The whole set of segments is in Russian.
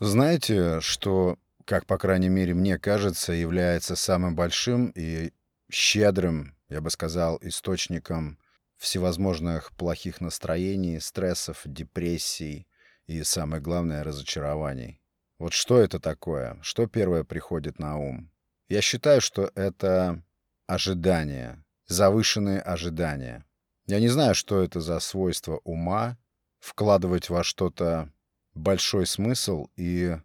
Знаете, что, как по крайней мере мне кажется, является самым большим и щедрым, я бы сказал, источником всевозможных плохих настроений, стрессов, депрессий и, самое главное, разочарований. Вот что это такое? Что первое приходит на ум? Я считаю, что это ожидание, завышенные ожидания. Я не знаю, что это за свойство ума, вкладывать во что-то большой смысл и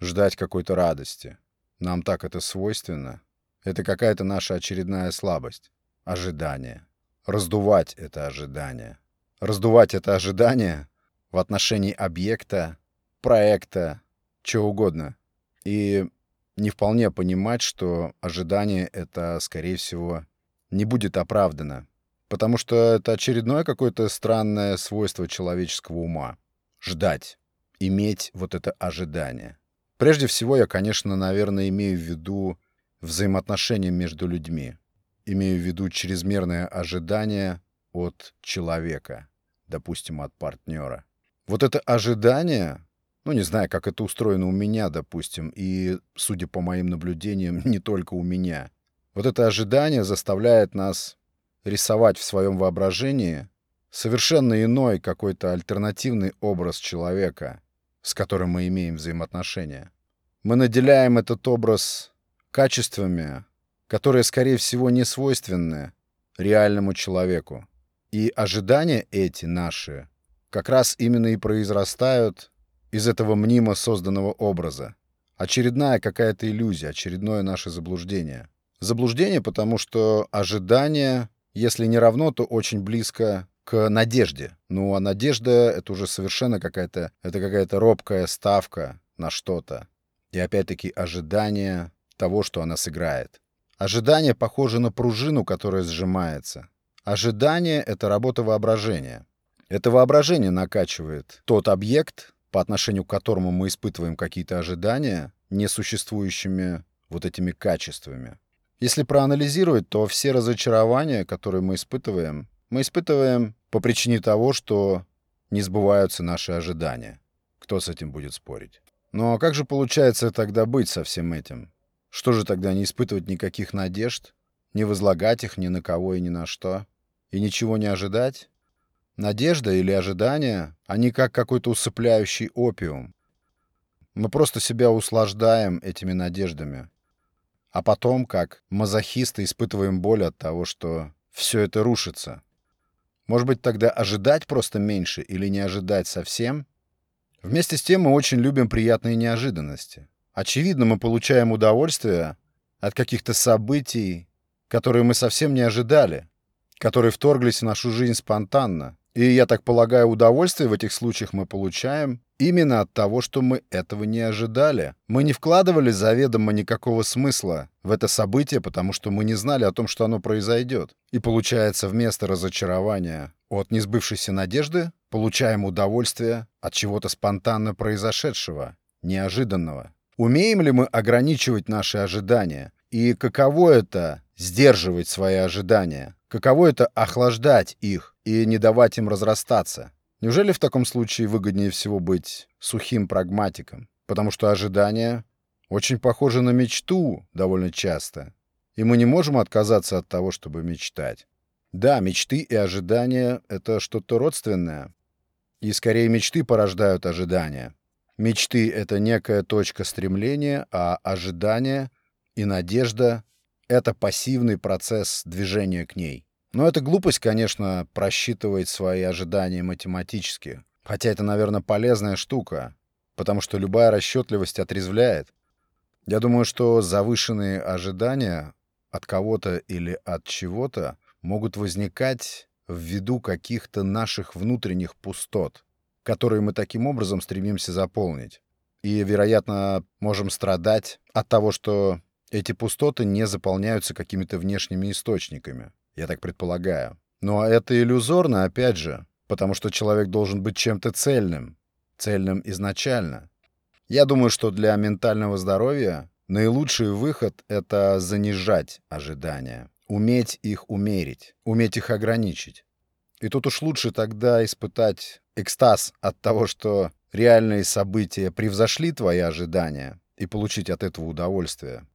ждать какой-то радости. Нам так это свойственно. Это какая-то наша очередная слабость. Ожидание. Раздувать это ожидание. Раздувать это ожидание в отношении объекта, проекта, чего угодно. И не вполне понимать, что ожидание это, скорее всего, не будет оправдано. Потому что это очередное какое-то странное свойство человеческого ума. Ждать. Иметь вот это ожидание. Прежде всего, я, конечно, наверное, имею в виду взаимоотношения между людьми. Имею в виду чрезмерное ожидание от человека, допустим, от партнера. Вот это ожидание, ну, не знаю, как это устроено у меня, допустим, и, судя по моим наблюдениям, не только у меня. Вот это ожидание заставляет нас рисовать в своем воображении совершенно иной какой-то альтернативный образ человека, с которым мы имеем взаимоотношения. Мы наделяем этот образ качествами, которые, скорее всего, не свойственны реальному человеку. И ожидания эти наши как раз именно и произрастают из этого мнимо созданного образа. Очередная какая-то иллюзия, очередное наше заблуждение. Заблуждение, потому что ожидание если не равно, то очень близко к надежде. Ну, а надежда — это уже совершенно какая-то, это какая-то робкая ставка на что-то. И опять-таки ожидание того, что она сыграет. Ожидание похоже на пружину, которая сжимается. Ожидание — это работа воображения. Это воображение накачивает тот объект, по отношению к которому мы испытываем какие-то ожидания, несуществующими вот этими качествами. Если проанализировать, то все разочарования, которые мы испытываем, мы испытываем по причине того, что не сбываются наши ожидания. Кто с этим будет спорить? Ну а как же получается тогда быть со всем этим? Что же тогда не испытывать никаких надежд, не возлагать их ни на кого и ни на что, и ничего не ожидать? Надежда или ожидания, они как какой-то усыпляющий опиум. Мы просто себя услаждаем этими надеждами, а потом, как мазохисты, испытываем боль от того, что все это рушится. Может быть, тогда ожидать просто меньше или не ожидать совсем? Вместе с тем мы очень любим приятные неожиданности. Очевидно, мы получаем удовольствие от каких-то событий, которые мы совсем не ожидали, которые вторглись в нашу жизнь спонтанно. И, я так полагаю, удовольствие в этих случаях мы получаем Именно от того, что мы этого не ожидали. Мы не вкладывали заведомо никакого смысла в это событие, потому что мы не знали о том, что оно произойдет. И получается, вместо разочарования от несбывшейся надежды, получаем удовольствие от чего-то спонтанно произошедшего, неожиданного. Умеем ли мы ограничивать наши ожидания? И каково это — сдерживать свои ожидания? Каково это — охлаждать их и не давать им разрастаться? Неужели в таком случае выгоднее всего быть сухим прагматиком? Потому что ожидания очень похожи на мечту довольно часто. И мы не можем отказаться от того, чтобы мечтать. Да, мечты и ожидания — это что-то родственное. И скорее мечты порождают ожидания. Мечты — это некая точка стремления, а ожидания и надежда — это пассивный процесс движения к ней. Но это глупость, конечно, просчитывать свои ожидания математически. Хотя это, наверное, полезная штука, потому что любая расчетливость отрезвляет. Я думаю, что завышенные ожидания от кого-то или от чего-то могут возникать ввиду каких-то наших внутренних пустот, которые мы таким образом стремимся заполнить. И, вероятно, можем страдать от того, что эти пустоты не заполняются какими-то внешними источниками я так предполагаю. Но это иллюзорно, опять же, потому что человек должен быть чем-то цельным, цельным изначально. Я думаю, что для ментального здоровья наилучший выход — это занижать ожидания, уметь их умерить, уметь их ограничить. И тут уж лучше тогда испытать экстаз от того, что реальные события превзошли твои ожидания и получить от этого удовольствие,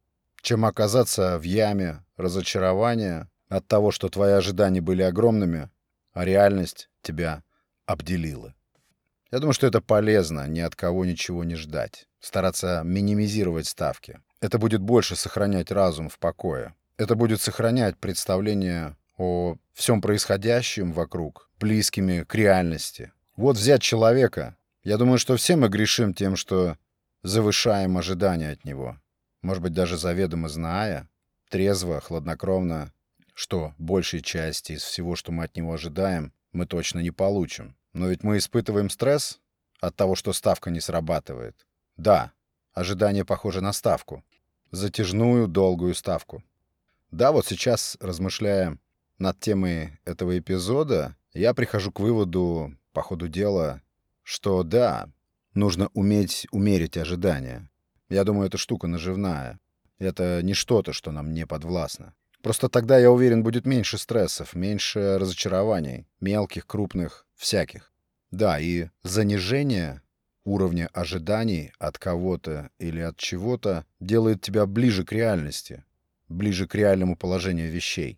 чем оказаться в яме разочарования от того, что твои ожидания были огромными, а реальность тебя обделила. Я думаю, что это полезно, ни от кого ничего не ждать, стараться минимизировать ставки. Это будет больше сохранять разум в покое. Это будет сохранять представление о всем происходящем вокруг, близкими к реальности. Вот взять человека. Я думаю, что все мы грешим тем, что завышаем ожидания от него. Может быть, даже заведомо зная, трезво, хладнокровно, что большей части из всего, что мы от него ожидаем, мы точно не получим. Но ведь мы испытываем стресс от того, что ставка не срабатывает. Да, ожидание похоже на ставку. Затяжную, долгую ставку. Да, вот сейчас, размышляя над темой этого эпизода, я прихожу к выводу, по ходу дела, что да, нужно уметь умерить ожидания. Я думаю, эта штука наживная. Это не что-то, что нам не подвластно. Просто тогда, я уверен, будет меньше стрессов, меньше разочарований, мелких, крупных, всяких. Да, и занижение уровня ожиданий от кого-то или от чего-то делает тебя ближе к реальности, ближе к реальному положению вещей.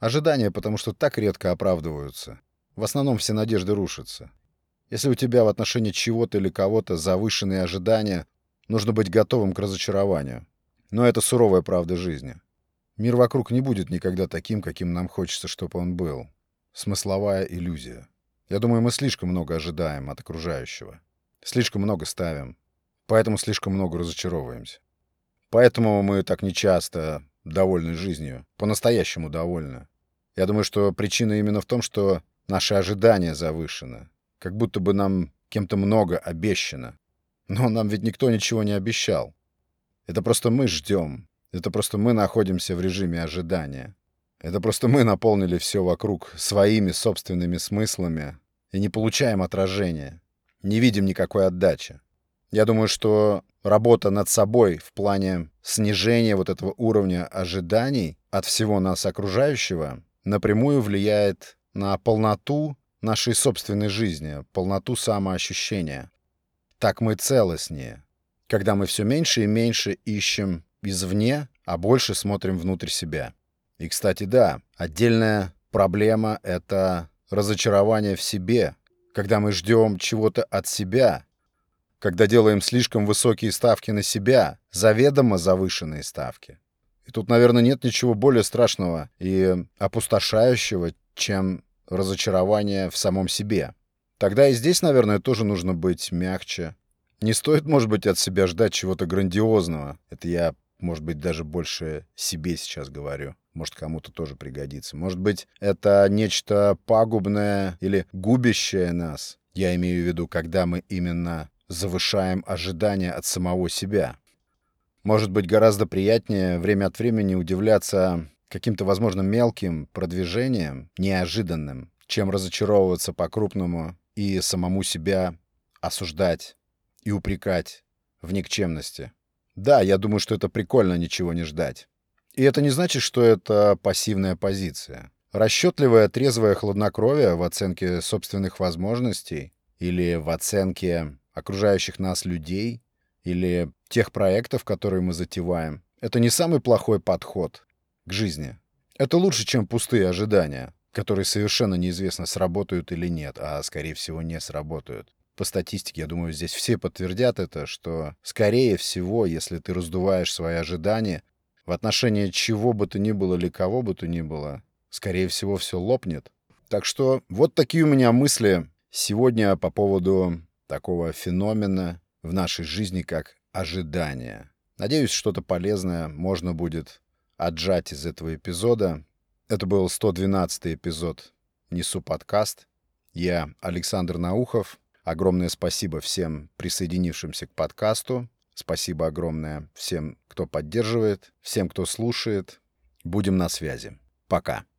Ожидания, потому что так редко оправдываются. В основном все надежды рушатся. Если у тебя в отношении чего-то или кого-то завышенные ожидания, нужно быть готовым к разочарованию. Но это суровая правда жизни. Мир вокруг не будет никогда таким, каким нам хочется, чтобы он был. Смысловая иллюзия. Я думаю, мы слишком много ожидаем от окружающего. Слишком много ставим. Поэтому слишком много разочаровываемся. Поэтому мы так нечасто довольны жизнью, по-настоящему довольны. Я думаю, что причина именно в том, что наши ожидания завышены. Как будто бы нам кем-то много обещано. Но нам ведь никто ничего не обещал. Это просто мы ждем. Это просто мы находимся в режиме ожидания. Это просто мы наполнили все вокруг своими собственными смыслами и не получаем отражения. Не видим никакой отдачи. Я думаю, что работа над собой в плане снижения вот этого уровня ожиданий от всего нас окружающего напрямую влияет на полноту нашей собственной жизни, полноту самоощущения. Так мы целостнее, когда мы все меньше и меньше ищем извне, а больше смотрим внутрь себя. И, кстати, да, отдельная проблема — это разочарование в себе, когда мы ждем чего-то от себя, когда делаем слишком высокие ставки на себя, заведомо завышенные ставки. И тут, наверное, нет ничего более страшного и опустошающего, чем разочарование в самом себе. Тогда и здесь, наверное, тоже нужно быть мягче. Не стоит, может быть, от себя ждать чего-то грандиозного. Это я, может быть, даже больше себе сейчас говорю. Может, кому-то тоже пригодится. Может быть, это нечто пагубное или губящее нас. Я имею в виду, когда мы именно завышаем ожидания от самого себя. Может быть, гораздо приятнее время от времени удивляться каким-то, возможно, мелким продвижением, неожиданным, чем разочаровываться по-крупному и самому себя осуждать и упрекать в никчемности. Да, я думаю, что это прикольно ничего не ждать. И это не значит, что это пассивная позиция. Расчетливое, трезвое хладнокровие в оценке собственных возможностей или в оценке окружающих нас людей или тех проектов, которые мы затеваем, это не самый плохой подход к жизни. Это лучше, чем пустые ожидания, которые совершенно неизвестно, сработают или нет, а, скорее всего, не сработают. По статистике, я думаю, здесь все подтвердят это, что, скорее всего, если ты раздуваешь свои ожидания в отношении чего бы то ни было или кого бы то ни было, скорее всего, все лопнет. Так что вот такие у меня мысли сегодня по поводу такого феномена в нашей жизни, как ожидание. Надеюсь, что-то полезное можно будет отжать из этого эпизода. Это был 112 эпизод «Несу подкаст». Я Александр Наухов. Огромное спасибо всем присоединившимся к подкасту. Спасибо огромное всем, кто поддерживает, всем, кто слушает. Будем на связи. Пока.